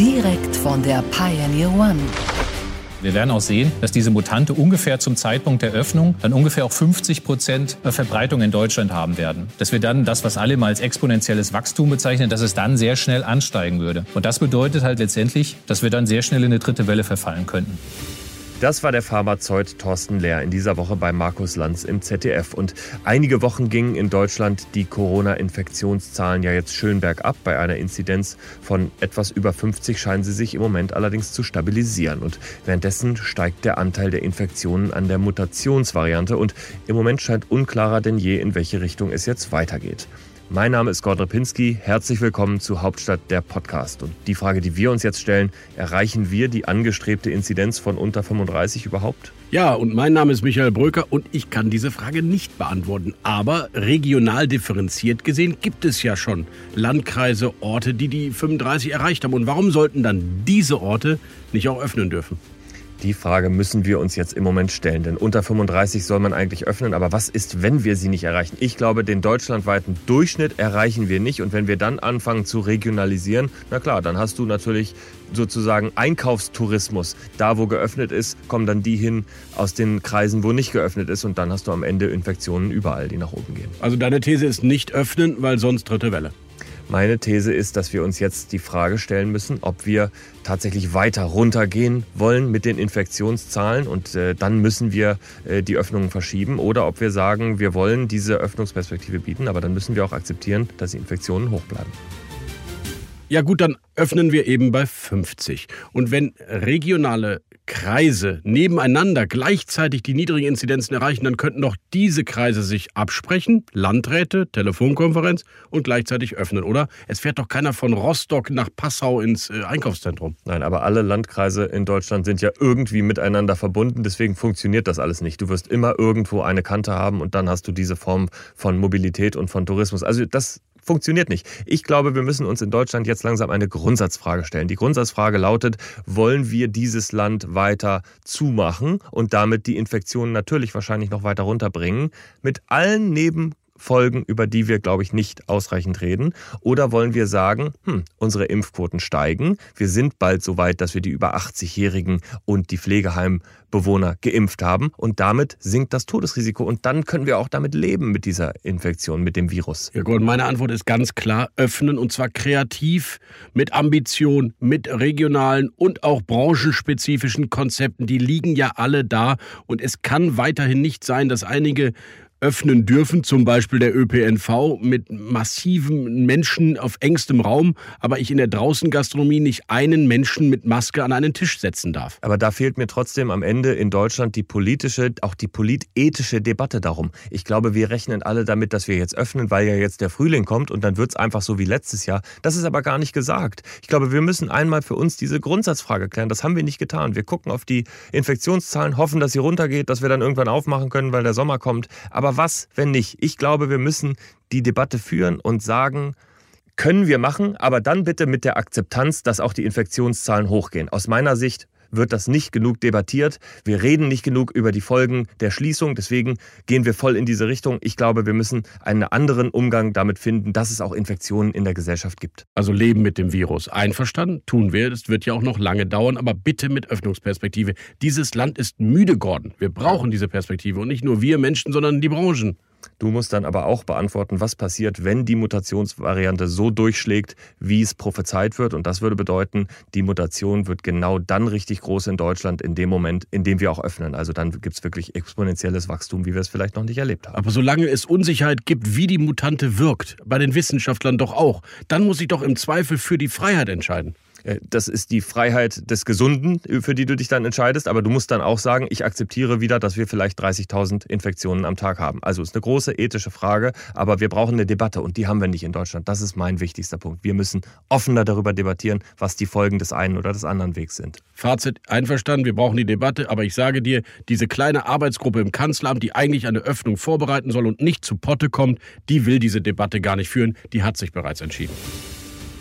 Direkt von der Pioneer One. Wir werden auch sehen, dass diese Mutante ungefähr zum Zeitpunkt der Öffnung dann ungefähr auch 50 Prozent Verbreitung in Deutschland haben werden. Dass wir dann das, was alle mal als exponentielles Wachstum bezeichnen, dass es dann sehr schnell ansteigen würde. Und das bedeutet halt letztendlich, dass wir dann sehr schnell in eine dritte Welle verfallen könnten. Das war der Pharmazeut Thorsten Lehr in dieser Woche bei Markus Lanz im ZDF. Und einige Wochen gingen in Deutschland die Corona-Infektionszahlen ja jetzt schön bergab. Bei einer Inzidenz von etwas über 50 scheinen sie sich im Moment allerdings zu stabilisieren. Und währenddessen steigt der Anteil der Infektionen an der Mutationsvariante. Und im Moment scheint unklarer denn je, in welche Richtung es jetzt weitergeht. Mein Name ist Gordon Pinski. Herzlich willkommen zu Hauptstadt der Podcast. Und die Frage, die wir uns jetzt stellen, erreichen wir die angestrebte Inzidenz von unter 35 überhaupt? Ja, und mein Name ist Michael Bröker und ich kann diese Frage nicht beantworten. Aber regional differenziert gesehen gibt es ja schon Landkreise, Orte, die die 35 erreicht haben. Und warum sollten dann diese Orte nicht auch öffnen dürfen? Die Frage müssen wir uns jetzt im Moment stellen, denn unter 35 soll man eigentlich öffnen. Aber was ist, wenn wir sie nicht erreichen? Ich glaube, den deutschlandweiten Durchschnitt erreichen wir nicht. Und wenn wir dann anfangen zu regionalisieren, na klar, dann hast du natürlich sozusagen Einkaufstourismus. Da, wo geöffnet ist, kommen dann die hin aus den Kreisen, wo nicht geöffnet ist. Und dann hast du am Ende Infektionen überall, die nach oben gehen. Also deine These ist nicht öffnen, weil sonst dritte Welle. Meine These ist, dass wir uns jetzt die Frage stellen müssen, ob wir tatsächlich weiter runtergehen wollen mit den Infektionszahlen. Und äh, dann müssen wir äh, die Öffnungen verschieben. Oder ob wir sagen, wir wollen diese Öffnungsperspektive bieten, aber dann müssen wir auch akzeptieren, dass die Infektionen hoch bleiben. Ja gut, dann öffnen wir eben bei 50. Und wenn regionale Kreise nebeneinander gleichzeitig die niedrigen Inzidenzen erreichen, dann könnten doch diese Kreise sich absprechen, Landräte, Telefonkonferenz und gleichzeitig öffnen, oder? Es fährt doch keiner von Rostock nach Passau ins äh, Einkaufszentrum. Nein, aber alle Landkreise in Deutschland sind ja irgendwie miteinander verbunden, deswegen funktioniert das alles nicht. Du wirst immer irgendwo eine Kante haben und dann hast du diese Form von Mobilität und von Tourismus. Also das funktioniert nicht. Ich glaube, wir müssen uns in Deutschland jetzt langsam eine Grundsatzfrage stellen. Die Grundsatzfrage lautet, wollen wir dieses Land weiter zumachen und damit die Infektionen natürlich wahrscheinlich noch weiter runterbringen, mit allen Neben Folgen, über die wir, glaube ich, nicht ausreichend reden? Oder wollen wir sagen, hm, unsere Impfquoten steigen, wir sind bald so weit, dass wir die über 80-Jährigen und die Pflegeheimbewohner geimpft haben und damit sinkt das Todesrisiko und dann können wir auch damit leben mit dieser Infektion, mit dem Virus? Ja gut, meine Antwort ist ganz klar, öffnen und zwar kreativ, mit Ambition, mit regionalen und auch branchenspezifischen Konzepten, die liegen ja alle da und es kann weiterhin nicht sein, dass einige öffnen dürfen, zum Beispiel der ÖPNV mit massiven Menschen auf engstem Raum, aber ich in der Draußengastronomie nicht einen Menschen mit Maske an einen Tisch setzen darf. Aber da fehlt mir trotzdem am Ende in Deutschland die politische, auch die politethische Debatte darum. Ich glaube, wir rechnen alle damit, dass wir jetzt öffnen, weil ja jetzt der Frühling kommt und dann wird es einfach so wie letztes Jahr. Das ist aber gar nicht gesagt. Ich glaube, wir müssen einmal für uns diese Grundsatzfrage klären. Das haben wir nicht getan. Wir gucken auf die Infektionszahlen, hoffen, dass sie runtergeht, dass wir dann irgendwann aufmachen können, weil der Sommer kommt. Aber aber was, wenn nicht? Ich glaube, wir müssen die Debatte führen und sagen, können wir machen, aber dann bitte mit der Akzeptanz, dass auch die Infektionszahlen hochgehen. Aus meiner Sicht wird das nicht genug debattiert. Wir reden nicht genug über die Folgen der Schließung. Deswegen gehen wir voll in diese Richtung. Ich glaube, wir müssen einen anderen Umgang damit finden, dass es auch Infektionen in der Gesellschaft gibt. Also leben mit dem Virus. Einverstanden? Tun wir. Das wird ja auch noch lange dauern, aber bitte mit Öffnungsperspektive. Dieses Land ist müde geworden. Wir brauchen diese Perspektive und nicht nur wir Menschen, sondern die Branchen. Du musst dann aber auch beantworten, was passiert, wenn die Mutationsvariante so durchschlägt, wie es prophezeit wird. Und das würde bedeuten, die Mutation wird genau dann richtig groß in Deutschland, in dem Moment, in dem wir auch öffnen. Also dann gibt es wirklich exponentielles Wachstum, wie wir es vielleicht noch nicht erlebt haben. Aber solange es Unsicherheit gibt, wie die Mutante wirkt, bei den Wissenschaftlern doch auch, dann muss ich doch im Zweifel für die Freiheit entscheiden. Äh, das ist die Freiheit des Gesunden, für die du dich dann entscheidest. Aber du musst dann auch sagen, ich akzeptiere wieder, dass wir vielleicht 30.000 Infektionen am Tag haben. Also ist eine große ethische Frage, aber wir brauchen eine Debatte und die haben wir nicht in Deutschland. Das ist mein wichtigster Punkt. Wir müssen offener darüber debattieren, was die Folgen des einen oder des anderen Wegs sind. Fazit einverstanden, wir brauchen die Debatte, aber ich sage dir, diese kleine Arbeitsgruppe im Kanzleramt, die eigentlich eine Öffnung vorbereiten soll und nicht zu Potte kommt, die will diese Debatte gar nicht führen, die hat sich bereits entschieden.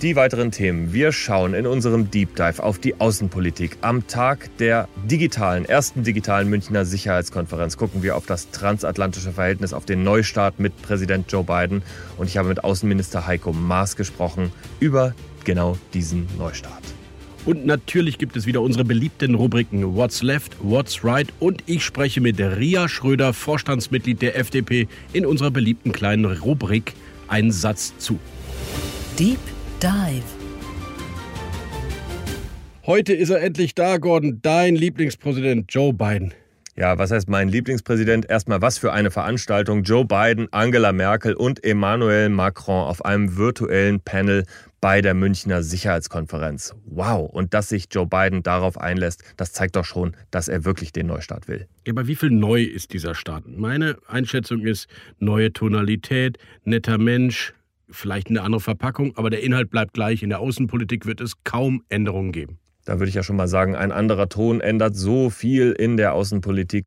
Die weiteren Themen. Wir schauen in unserem Deep Dive auf die Außenpolitik. Am Tag der digitalen, ersten digitalen Münchner Sicherheitskonferenz gucken wir auf das transatlantische Verhältnis, auf den Neustart mit Präsident Joe Biden. Und ich habe mit Außenminister Heiko Maas gesprochen über genau diesen Neustart. Und natürlich gibt es wieder unsere beliebten Rubriken What's Left, What's Right und ich spreche mit Ria Schröder, Vorstandsmitglied der FDP, in unserer beliebten kleinen Rubrik Ein Satz zu. Deep Dive. Heute ist er endlich da, Gordon, dein Lieblingspräsident Joe Biden. Ja, was heißt mein Lieblingspräsident? Erstmal, was für eine Veranstaltung. Joe Biden, Angela Merkel und Emmanuel Macron auf einem virtuellen Panel bei der Münchner Sicherheitskonferenz. Wow, und dass sich Joe Biden darauf einlässt, das zeigt doch schon, dass er wirklich den Neustart will. Aber wie viel neu ist dieser Start? Meine Einschätzung ist neue Tonalität, netter Mensch, vielleicht eine andere Verpackung, aber der Inhalt bleibt gleich. In der Außenpolitik wird es kaum Änderungen geben. Da würde ich ja schon mal sagen, ein anderer Ton ändert so viel in der Außenpolitik.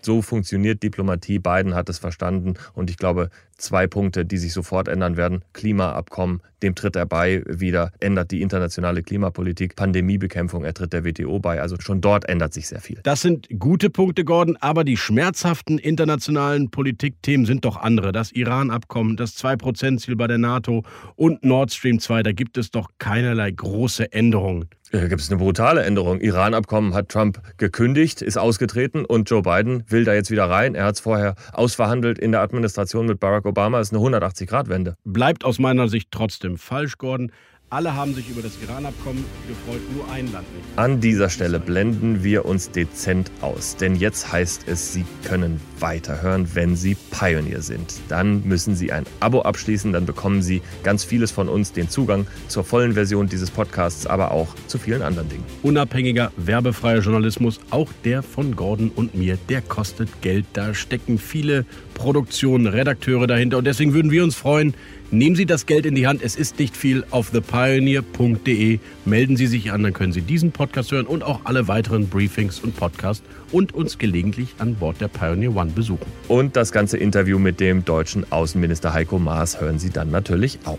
So funktioniert Diplomatie. Biden hat es verstanden und ich glaube, zwei Punkte, die sich sofort ändern werden. Klimaabkommen, dem tritt er bei wieder, ändert die internationale Klimapolitik, Pandemiebekämpfung, er tritt der WTO bei. Also schon dort ändert sich sehr viel. Das sind gute Punkte, Gordon, aber die schmerzhaften internationalen Politikthemen sind doch andere. Das Iran-Abkommen, das 2%-Ziel bei der NATO und Nord Stream 2, da gibt es doch keinerlei große Änderungen. Da gibt es eine brutale Änderung. Iran-Abkommen hat Trump gekündigt, ist ausgetreten und Joe Biden will da jetzt wieder rein. Er hat es vorher ausverhandelt in der Administration mit Barack Obama. Das ist eine 180-Grad-Wende. Bleibt aus meiner Sicht trotzdem falsch, Gordon. Alle haben sich über das Iran-Abkommen gefreut, nur ein Land nicht. An dieser Stelle blenden wir uns dezent aus, denn jetzt heißt es, Sie können weiterhören, wenn Sie Pioneer sind. Dann müssen Sie ein Abo abschließen, dann bekommen Sie ganz vieles von uns, den Zugang zur vollen Version dieses Podcasts, aber auch zu vielen anderen Dingen. Unabhängiger, werbefreier Journalismus, auch der von Gordon und mir, der kostet Geld. Da stecken viele Produktionen, Redakteure dahinter und deswegen würden wir uns freuen, Nehmen Sie das Geld in die Hand, es ist nicht viel, auf thepioneer.de. Melden Sie sich an, dann können Sie diesen Podcast hören und auch alle weiteren Briefings und Podcasts und uns gelegentlich an Bord der Pioneer One besuchen. Und das ganze Interview mit dem deutschen Außenminister Heiko Maas hören Sie dann natürlich auch.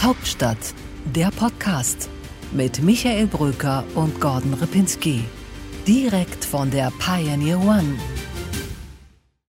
Hauptstadt, der Podcast mit Michael Bröker und Gordon Ripinski. Direkt von der Pioneer One.